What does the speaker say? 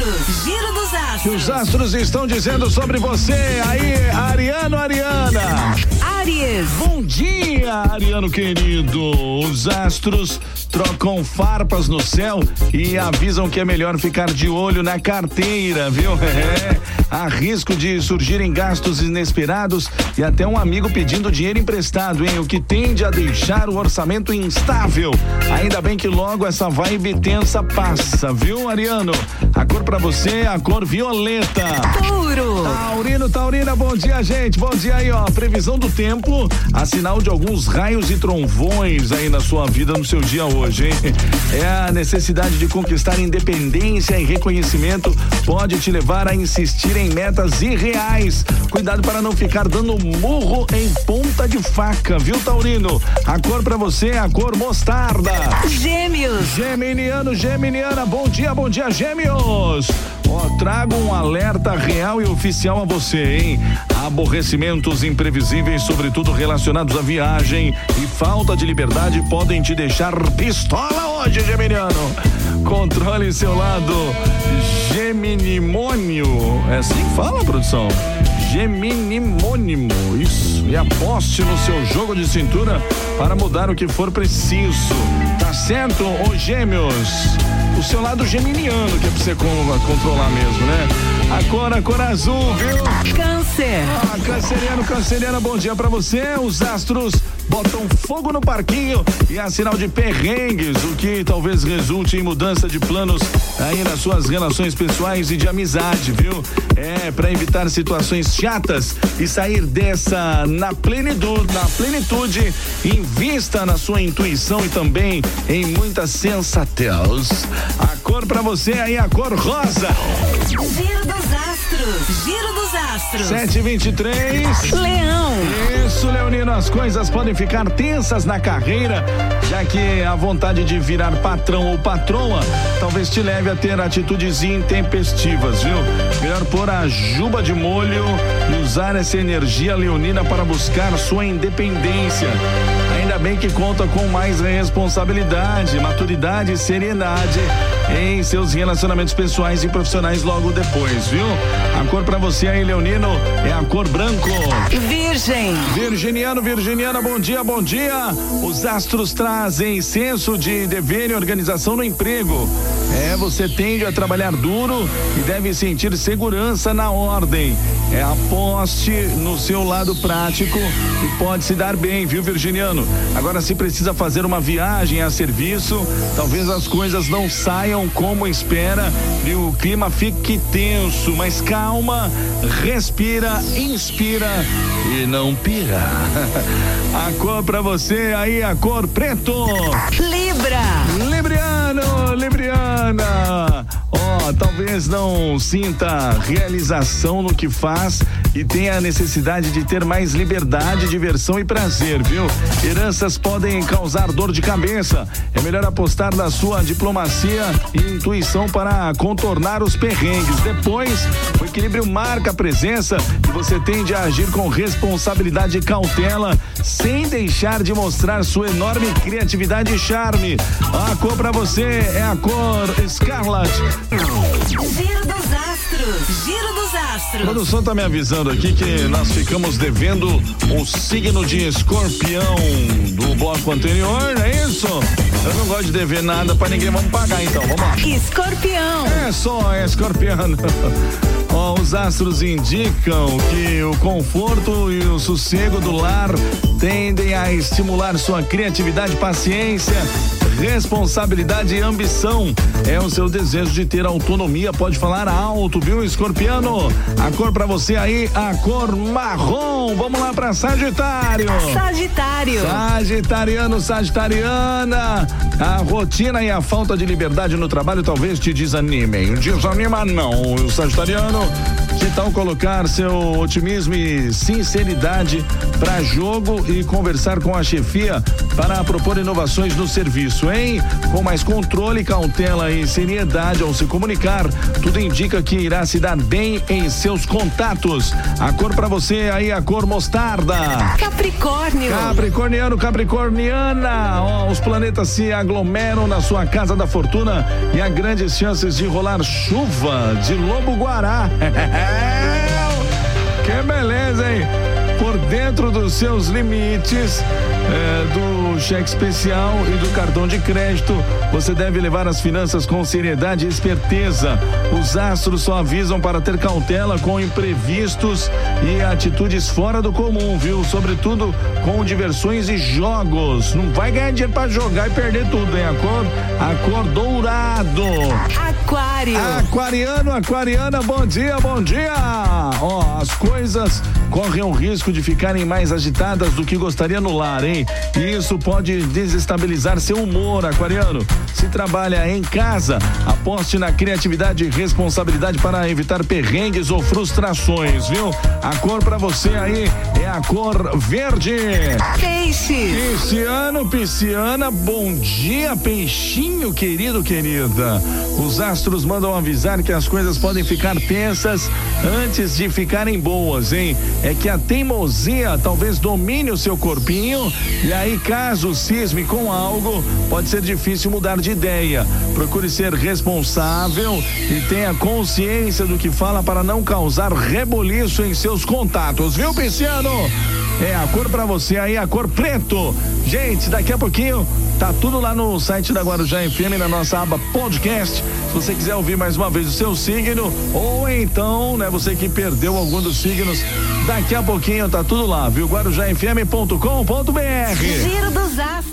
astros. Giro dos astros. Os astros estão dizendo sobre você. Aí, Ariano, Ariana. Aries. Bom dia, Ariano querido. Os astros trocam farpas no céu e avisam que é melhor ficar de olho na carteira, viu? É. Há risco de surgirem gastos inesperados e até um amigo pedindo dinheiro emprestado, hein? O que tende a deixar o orçamento instável. Ainda bem que logo essa vibe tensa passa, viu, Ariano? A cor pra você é a cor violeta. Touro. Taurino, Taurina, bom dia, gente. Bom dia aí, ó. Previsão do tempo, a sinal de alguns raios e trovões aí na sua vida, no seu dia hoje, hein? É a necessidade de conquistar independência e reconhecimento pode te levar a insistir em metas irreais. Cuidado para não ficar dando murro em ponta de faca, viu, Taurino? A cor pra você é a cor mostarda. Gêmeos. Geminiano, Geminiana, bom dia, bom dia, Gêmeos. Ó, trago um alerta real e oficial a você, hein? Aborrecimentos imprevisíveis, sobretudo relacionados à viagem e falta de liberdade, podem te deixar pistola hoje, Geminiano. Controle seu lado geminimônio. É assim que fala, produção? Geminimônimo, isso. E aposte no seu jogo de cintura para mudar o que for preciso. Tá certo, ô gêmeos? O seu lado geminiano que é pra você con- controlar mesmo, né? A cor, a cor azul, viu? Câncer. Ah, canceriano, canceriana, bom dia pra você. Os astros botam fogo no parquinho e há sinal de perrengues, o que talvez resulte em mudança de planos aí nas suas relações pessoais e de amizade, viu? É, pra evitar situações chatas e sair dessa na plenitude, na plenitude, invista na sua intuição e também em muita sensatez. A cor pra você aí, a cor rosa. Giro dos astros. Giro dos astros. 723. Leão. Isso, Leonino, as coisas podem ficar tensas na carreira, já que a vontade de virar patrão ou patroa talvez te leve a ter atitudes intempestivas, viu? Melhor pôr a juba de molho e usar essa energia leonina para buscar sua independência. Ainda bem que conta com mais responsabilidade, maturidade e seriedade em seus relacionamentos pessoais e profissionais logo depois, viu? A cor pra você aí, Leonino, é a cor branco. Virgem. Virginiano, Virginiana, bom dia, bom dia. Os astros trazem senso de dever e organização no emprego. É, você tende a trabalhar duro e deve sentir segurança na ordem. É, aposte no seu lado prático e pode se dar bem, viu, Virginiano? Agora, se precisa fazer uma viagem a serviço, talvez as coisas não saiam como espera e o clima fique tenso, mas calma, respira, inspira e não pira. A cor pra você aí, a cor preto. Libra. Libriano, Libriana. Ó, talvez não sinta realização no que faz e tenha a necessidade de ter mais liberdade, diversão e prazer, viu? Heranças podem causar dor de cabeça. É melhor apostar na sua diplomacia e intuição para contornar os perrengues. Depois, o equilíbrio marca a presença e você tende a agir com responsabilidade e cautela, sem deixar de mostrar sua enorme criatividade e charme. A cor pra você é a cor Scarlet. Astros. produção tá me avisando aqui que nós ficamos devendo o signo de escorpião do bloco anterior, é isso? Eu não gosto de dever nada pra ninguém, vamos pagar então, vamos lá. Escorpião. É só, é escorpiano. Ó, os astros indicam que o conforto e o sossego do lar tendem a estimular sua criatividade, paciência, responsabilidade e ambição. É o seu desejo de ter autonomia, pode falar alto, viu, escorpiano? A cor pra você aí, a cor marrom. Vamos lá pra Sagitário. Sagitário. Sagitariano, Sagitariana, a rotina e a falta de liberdade no trabalho talvez te desanimem. Desanima não, o Sagitariano. Que tal colocar seu otimismo e sinceridade para jogo e conversar com a chefia para propor inovações no serviço, hein? Com mais controle, cautela e seriedade ao se comunicar, tudo indica que irá se dar bem em seus contatos. A cor para você aí, a cor mostarda. Capricórnio. Capricorniano, Capricorniana. Ó, os planetas se aglomeram na sua casa da fortuna e há grandes chances de rolar chuva de lobo guará. que beleza, hein? Por dentro dos seus limites é, do cheque especial e do cartão de crédito, você deve levar as finanças com seriedade e esperteza. Os astros só avisam para ter cautela com imprevistos e atitudes fora do comum, viu? Sobretudo com diversões e jogos. Não vai ganhar dinheiro para jogar e perder tudo, hein? A cor, a cor dourado. Aquário. Aquariano, aquariana, bom dia, bom dia. Ó, as coisas correm o risco de ficarem mais agitadas do que gostaria no lar, hein? E isso pode desestabilizar seu humor, aquariano. Se trabalha em casa, aposte na criatividade e responsabilidade para evitar perrengues ou frustrações, viu? A cor para você aí a cor verde. Peixe. Pisciano, pisciana, bom dia, peixinho querido, querida. Os astros mandam avisar que as coisas podem ficar tensas antes de ficarem boas, hein? É que a teimosia talvez domine o seu corpinho e aí, caso cisme com algo, pode ser difícil mudar de ideia. Procure ser responsável e tenha consciência do que fala para não causar reboliço em seus contatos, viu, Pisciano? É a cor para você aí, a cor preto. Gente, daqui a pouquinho tá tudo lá no site da Guarujá FM, na nossa aba podcast. Se você quiser ouvir mais uma vez o seu signo, ou então, né, você que perdeu algum dos signos, daqui a pouquinho tá tudo lá, viu? guarujafm.com.br. Giro dos astros.